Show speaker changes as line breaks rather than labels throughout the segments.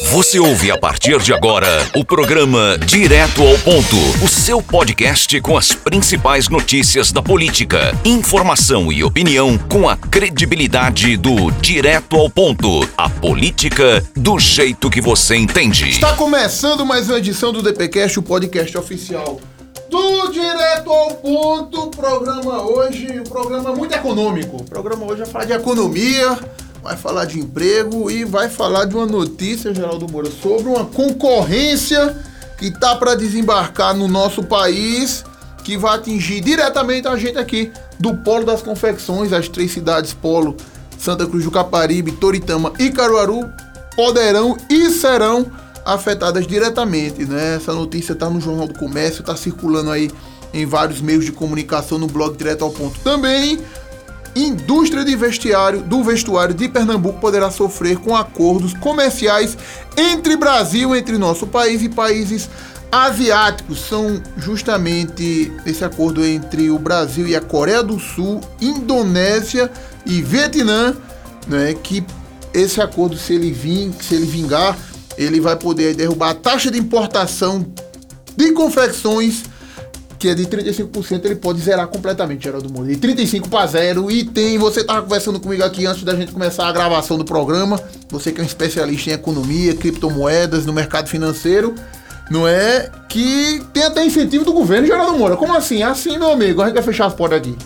Você ouve a partir de agora o programa Direto ao Ponto, o seu podcast com as principais notícias da política, informação e opinião com a credibilidade do Direto ao Ponto, a política do jeito que você entende.
Está começando mais uma edição do DPcast, o podcast oficial do Direto ao Ponto. Programa hoje, um programa muito econômico. O programa hoje vai falar de economia, vai falar de emprego e vai falar de uma notícia, Geraldo Moura, sobre uma concorrência que tá para desembarcar no nosso país, que vai atingir diretamente a gente aqui do Polo das Confecções, as três cidades Polo, Santa Cruz do Caparibe, Toritama e Caruaru, poderão e serão afetadas diretamente, né? Essa notícia está no Jornal do Comércio, está circulando aí em vários meios de comunicação no blog Direto ao Ponto. Também, indústria de vestiário do vestuário de Pernambuco poderá sofrer com acordos comerciais entre Brasil, entre nosso país e países asiáticos. São justamente esse acordo entre o Brasil e a Coreia do Sul, Indonésia e Vietnã, né? Que esse acordo, se ele vir, se ele vingar, ele vai poder derrubar a taxa de importação de confecções, que é de 35%, ele pode zerar completamente, Geraldo Moura. De 35 para zero. E tem, você estava conversando comigo aqui antes da gente começar a gravação do programa. Você que é um especialista em economia, criptomoedas, no mercado financeiro. Não é? Que tem até incentivo do governo, Geraldo Moura. Como assim? Assim, meu amigo. A gente vai fechar as portas aqui.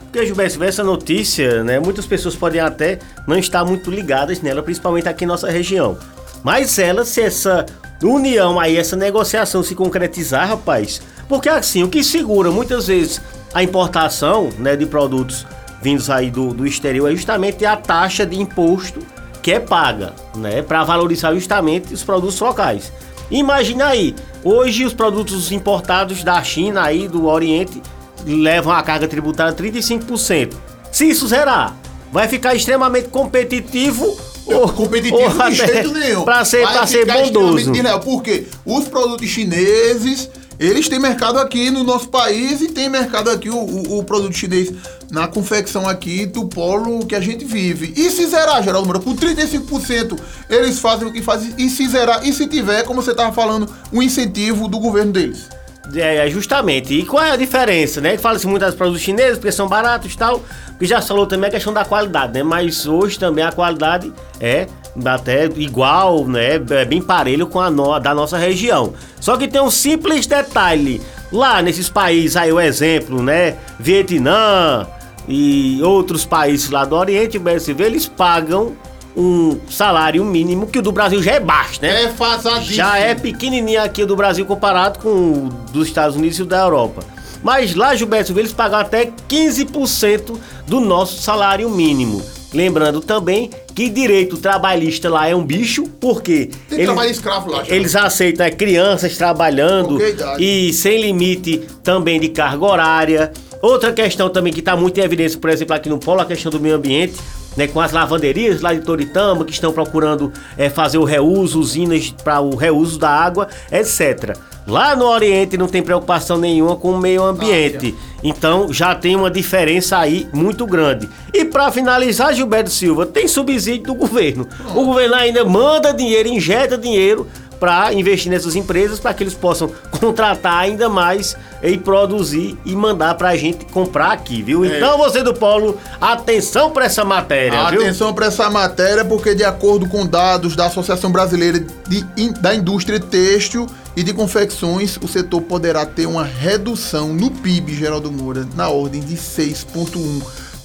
Porque, Gilberto, essa notícia, né? Muitas pessoas podem até não estar muito ligadas nela, principalmente aqui em nossa região. Mas ela, se essa união aí, essa negociação se concretizar, rapaz, porque assim, o que segura muitas vezes a importação né, de produtos vindos aí do, do exterior é justamente a taxa de imposto que é paga, né, para valorizar justamente os produtos locais. Imagina aí, hoje os produtos importados da China aí do Oriente levam a carga tributária 35%. Se isso zerar, vai ficar extremamente competitivo
ou, competitivo ou de jeito nenhum.
Pra ser, pra ser bondoso.
Porque os produtos chineses, eles têm mercado aqui no nosso país e tem mercado aqui o, o, o, produto chinês na confecção aqui do polo que a gente vive. E se zerar, Geraldo Moura, por 35% eles fazem o que fazem. E se zerar, e se tiver, como você estava falando, um incentivo do governo deles.
É, justamente. E qual é a diferença, né? Fala-se muito das produtos chineses porque são baratos e tal. E já falou também a questão da qualidade, né? Mas hoje também a qualidade é até igual, né? É bem parelho com a no, da nossa região. Só que tem um simples detalhe. Lá nesses países aí, o exemplo, né? Vietnã e outros países lá do Oriente, eles pagam um salário mínimo que o do Brasil já é baixo, né?
É fazadíssimo.
Já é pequenininho aqui do Brasil comparado com o dos Estados Unidos e da Europa. Mas lá, Gilberto, eles pagam até 15% do nosso salário mínimo. Lembrando também que direito trabalhista lá é um bicho, porque
Tem eles, trabalho escravo lá.
Eles aceitam é, crianças trabalhando e sem limite também de carga horária. Outra questão também que está muito em evidência, por exemplo, aqui no Polo, a questão do meio ambiente né, com as lavanderias lá de Toritama que estão procurando é, fazer o reuso, usinas para o reuso da água, etc. Lá no Oriente não tem preocupação nenhuma com o meio ambiente. Então já tem uma diferença aí muito grande. E para finalizar, Gilberto Silva, tem subsídio do governo. O governo ainda manda dinheiro, injeta dinheiro para investir nessas empresas para que eles possam contratar ainda mais e produzir e mandar para a gente comprar aqui, viu? É. Então você do Polo, atenção para essa matéria,
Atenção para essa matéria porque de acordo com dados da Associação Brasileira de, da Indústria Têxtil e de Confecções, o setor poderá ter uma redução no PIB, Geraldo Moura, na ordem de 6,1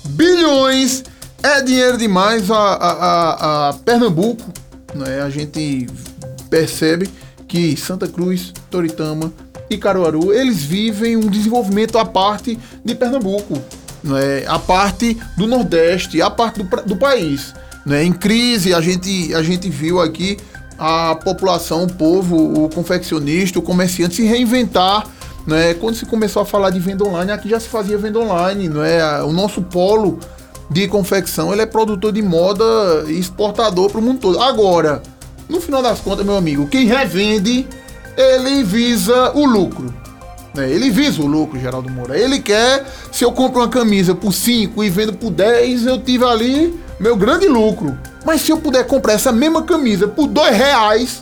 bilhões. É dinheiro demais a, a, a, a Pernambuco, né? A gente percebe que Santa Cruz, Toritama e Caruaru, eles vivem um desenvolvimento à parte de Pernambuco, né? a parte do Nordeste, a parte do, do país. Né? Em crise, a gente, a gente viu aqui a população, o povo, o confeccionista, o comerciante se reinventar. Né? Quando se começou a falar de venda online, aqui já se fazia venda online. Né? O nosso polo de confecção ele é produtor de moda e exportador para o mundo todo. Agora, no final das contas, meu amigo, quem revende, ele visa o lucro. Né? Ele visa o lucro, Geraldo Moura. Ele quer, se eu compro uma camisa por 5 e vendo por 10, eu tive ali meu grande lucro. Mas se eu puder comprar essa mesma camisa por dois reais,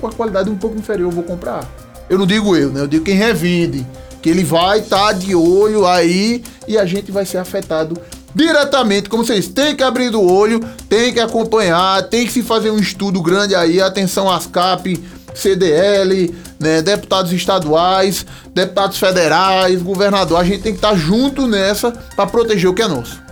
com a qualidade um pouco inferior, eu vou comprar. Eu não digo eu, né? Eu digo quem revende. Que ele vai estar tá de olho aí e a gente vai ser afetado diretamente, como vocês tem que abrir do olho, tem que acompanhar, tem que se fazer um estudo grande aí, atenção às CAP, CDL, né, deputados estaduais, deputados federais, governador, a gente tem que estar junto nessa para proteger o que é nosso.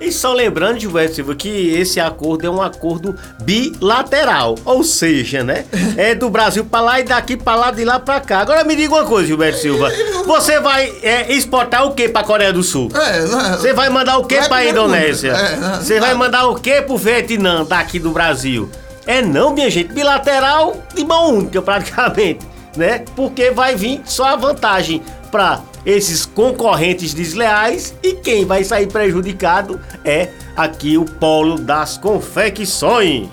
E só lembrando, Gilberto Silva, que esse acordo é um acordo bilateral. Ou seja, né? É do Brasil para lá e daqui para lá, de lá para cá. Agora me diga uma coisa, Gilberto Silva. Você vai é, exportar o que para Coreia do Sul? É, é, Você vai mandar o que para a Indonésia? É, Você vai mandar o que pro Vietnã daqui do Brasil? É não, minha gente. Bilateral de mão única, praticamente. Né? Porque vai vir só a vantagem para esses concorrentes desleais e quem vai sair prejudicado é aqui o polo das confecções.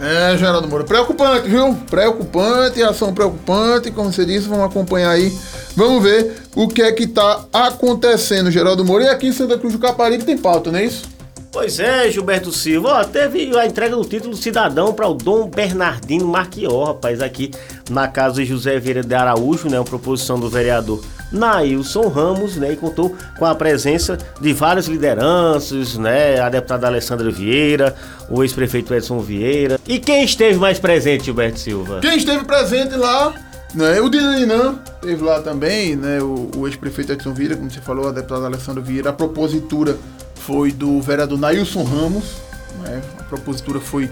É, Geraldo Moura, preocupante, viu? Preocupante, ação preocupante, como você disse, vamos acompanhar aí. Vamos ver o que é que tá acontecendo, Geraldo Moura. E aqui em Santa Cruz do Caparibe tem pauta, não é isso?
Pois é, Gilberto Silva. Ó, teve a entrega do título cidadão para o Dom Bernardino Marquior, rapaz, aqui na casa de José Vieira de Araújo, né? Uma proposição do vereador Nailson Ramos, né? E contou com a presença de várias lideranças, né? A deputada Alessandra Vieira, o ex-prefeito Edson Vieira. E quem esteve mais presente, Gilberto Silva?
Quem esteve presente lá né? O Dinanã esteve lá também, né? O, o ex-prefeito Edson Vieira, como você falou, a deputada Alessandra Vieira, a propositura foi do vereador Nailson Ramos. Né? A propositura foi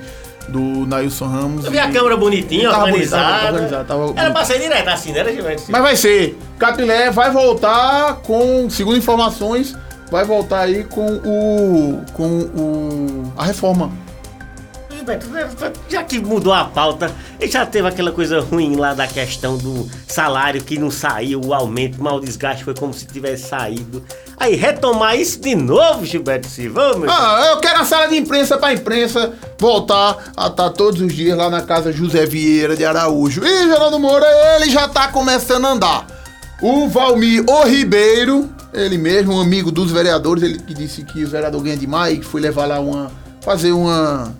do Nailson Ramos.
Eu vi a câmera bonitinha, organizada. Tava Era pra ser direto assim, né,
Mas vai ser. Capilé vai voltar com, segundo informações, vai voltar aí com o. com o. a reforma
já que mudou a pauta, já teve aquela coisa ruim lá da questão do salário que não saiu, o aumento, mal desgaste, foi como se tivesse saído. Aí retomar isso de novo, Gilberto Silva.
Meu ah, eu quero a sala de imprensa pra imprensa voltar a estar tá todos os dias lá na casa José Vieira de Araújo. E Geraldo Moura, ele já tá começando a andar. O Valmir O Ribeiro, ele mesmo, um amigo dos vereadores, ele que disse que o vereador ganha demais e que foi levar lá uma. fazer uma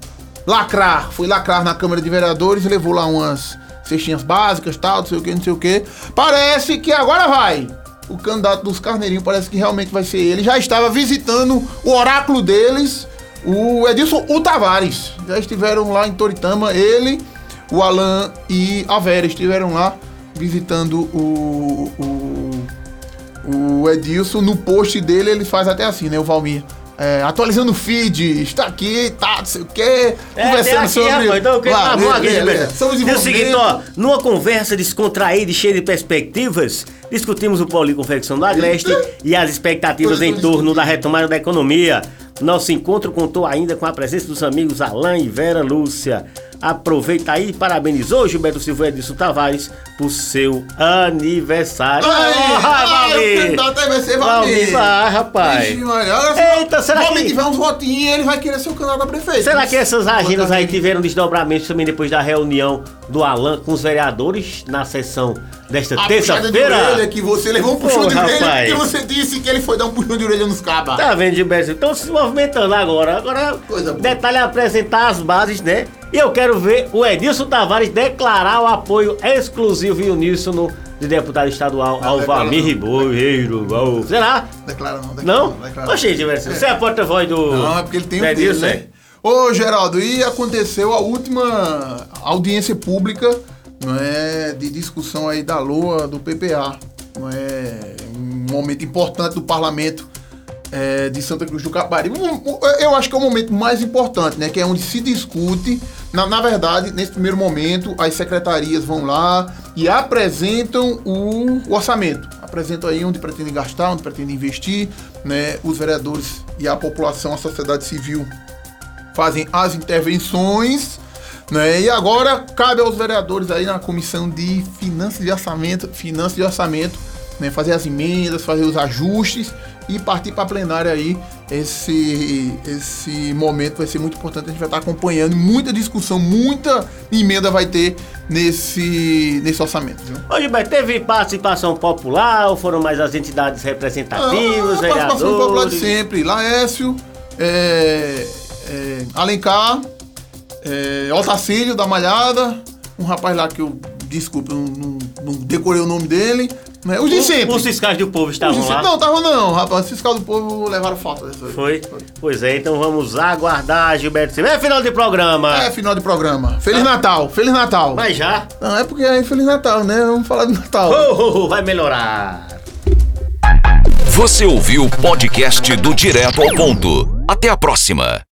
lacrar, foi lacrar na Câmara de Vereadores levou lá umas cestinhas básicas, tal, não sei o que, não sei o que. Parece que agora vai. O candidato dos carneirinhos parece que realmente vai ser ele. Já estava visitando o oráculo deles, o Edilson o Tavares. Já estiveram lá em Toritama, ele, o Alan e a Vera estiveram lá visitando o, o, o Edilson. No post dele ele faz até assim, né? O Valmir é, atualizando o feed, está aqui, tá, não sei o quê,
é, conversando aqui, sobre. Rapaz, então, okay, tá bom aqui, é, é, o seguinte, ó, numa conversa descontraída e cheia de perspectivas, discutimos o Poli Confecção do Agreste e as expectativas em torno da retomada da economia. Nosso encontro contou ainda com a presença dos amigos Alain e Vera Lúcia. Aproveita aí e parabenizou Gilberto Silva Edson Tavares por seu aniversário.
Ai, ai, vai ser Valmir.
Vai, rapaz. Ixi,
Eita, será que... tiver uns votinhos, ele vai querer ser o candidato a prefeito.
Será que essas agendas aí tiveram desdobramentos também depois da reunião do Alan com os vereadores na sessão desta terça-feira?
que você levou um puxão Pô, de orelha rapaz. porque você disse que ele foi dar um puxão de orelha nos cabas.
Tá vendo, Gilberto? Estão se movimentando agora. Agora, detalhe é apresentar as bases, né? E eu quero ver o Edilson Tavares declarar o apoio exclusivo e uníssono de deputado estadual ao Valmir Ribeiro. Será?
Declara não,
declara não. não declara Oxe, Gilberto, você é a porta-voz do.
Não, é porque ele tem o Edilson, dele, né? Ô, Geraldo, e aconteceu a última audiência pública não é, de discussão aí da LOA do PPA. Não é, um momento importante do parlamento é, de Santa Cruz do Caparibe. Eu acho que é o momento mais importante, né? Que é onde se discute. Na, na verdade, nesse primeiro momento, as secretarias vão lá e apresentam o, o orçamento. Apresentam aí onde pretendem gastar, onde pretendem investir, né? Os vereadores e a população, a sociedade civil fazem as intervenções. Né? E agora cabe aos vereadores aí na comissão de finanças de orçamento, finanças de orçamento, né? fazer as emendas, fazer os ajustes e partir para a plenária aí. Esse, esse momento vai ser muito importante. A gente vai estar acompanhando muita discussão, muita emenda vai ter nesse, nesse orçamento. Viu?
Ô Gilberto, teve participação popular ou foram mais as entidades representativas, ah, vereadores? Participação popular de
sempre. Laércio, é, é, Alencar, é, Otacílio da Malhada, um rapaz lá que eu, desculpa, não, não, não decorei o nome dele. Né? Os de sempre.
Os fiscais do povo estavam lá?
Não, estavam não, rapaz. Os fiscais do povo levaram falta
dessa Foi? Foi? Pois é, então vamos aguardar, Gilberto Silva. É final de programa.
É final de programa. Feliz ah. Natal, Feliz Natal.
Mas já?
Não, é porque é Feliz Natal, né? Vamos falar de Natal.
Oh, oh, oh vai melhorar.
Você ouviu o podcast do Direto ao Ponto. Até a próxima.